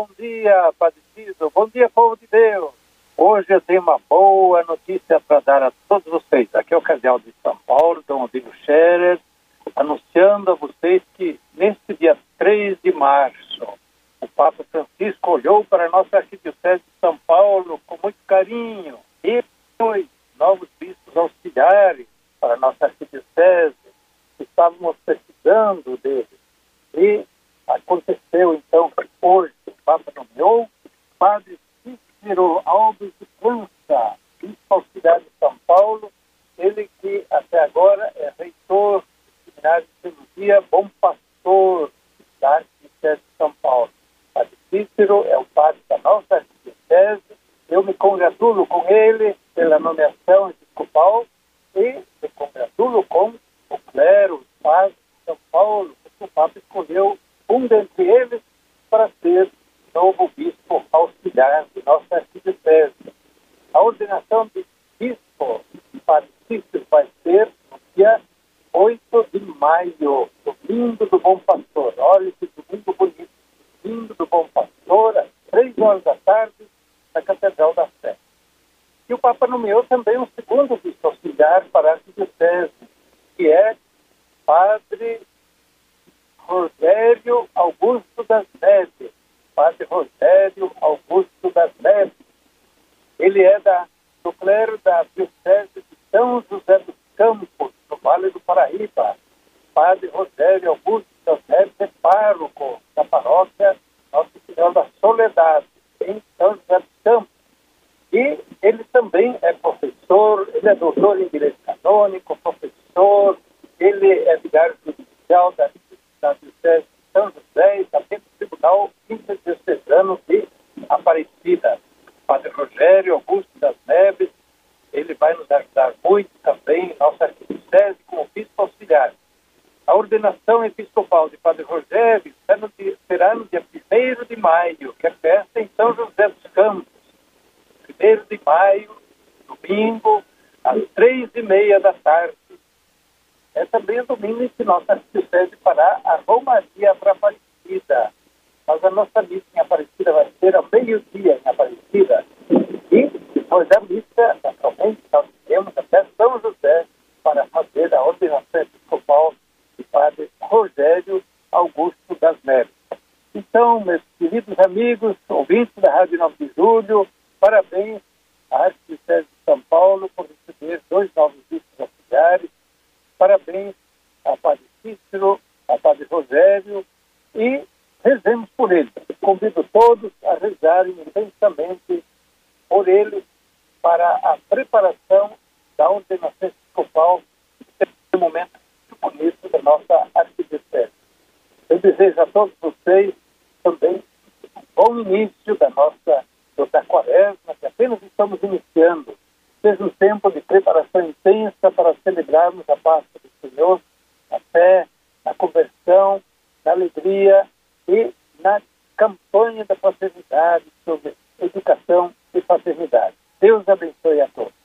Bom dia, Padre Ciso. Bom dia, povo de Deus. Hoje eu tenho uma boa notícia para dar a todos vocês. Aqui é o Cardeal de São Paulo, Dom Odilo Scherer, anunciando a vocês que neste dia 3 de março, o Papa Francisco olhou para a nossa Arquidiocese de São Paulo com muito carinho e dois novos bispos auxiliares para a nossa Arquidiocese, estávamos precisando deles. E aconteceu então que hoje Papa nomeou Padre Cícero Alves de França, bispo auxiliar de São Paulo, ele que até agora é reitor do Seminário de Teologia Bom Pastor da Arquidiocese de São Paulo. Padre Cícero é o padre da nossa arquidiocese, eu me congratulo com ele pela nomeação episcopal e me congratulo com o clero, os padres de São Paulo, porque o Papa escolheu um dentre eles para ser novo bispo auxiliar de nossa arquidiocese. A ordenação de bispo para Cícero vai ser no dia 8 de maio, domingo do Bom Pastor. Olha que domingo bonito, domingo do Bom Pastor, às três horas da tarde, na Catedral da Sé. E o Papa nomeou também um segundo bispo auxiliar para a arquidiocese, que é Padre Rogério Augusto das Neves. Padre Rogério Augusto. Ele é da, do clero da Diocese de São José dos Campos, no Vale do Paraíba. Padre Rogério Augusto Neves é pároco da paróquia Nossa Senhora da Soledade, em São José dos Campos. E ele também é professor, ele é doutor em direito canônico, professor, ele é vigário judicial da da Diocese de São José e também do Tribunal Interdiocesano de Aparecida. Padre Rogério Augusto das Neves, ele vai nos ajudar muito também, arquidiocese, como bispo auxiliar. A ordenação episcopal de Padre Rogério será no dia 1 de maio, que é festa em São José dos Campos. 1 de maio, domingo, às três e meia da tarde é também domingo em que nossa arquidiocese fará a Romaria para Aparecida. Mas a nossa missa em Aparecida vai ser ao meio-dia em Aparecida. E depois da missa, naturalmente, nós iremos até São José para fazer a ordenação episcopal de Padre Rogério Augusto das Neves. Então, meus queridos amigos, ouvintes da Rádio 9 de Julho, parabéns à Arquidiocese de São Paulo por receber dois novos bispos auxiliares Parabéns a Padre Cícero, a Padre Rogério e rezemos por ele. Convido todos a rezarem intensamente por ele para a preparação da ordenação episcopal nesse momento muito bonito da nossa arquidiocese. Eu desejo a todos vocês também um bom início da nossa da quaresma, que apenas estamos iniciando seja um tempo de preparação intensa para celebrarmos a Páscoa do Senhor, a fé, a conversão, na alegria e na campanha da fraternidade sobre educação e paternidade. Deus abençoe a todos.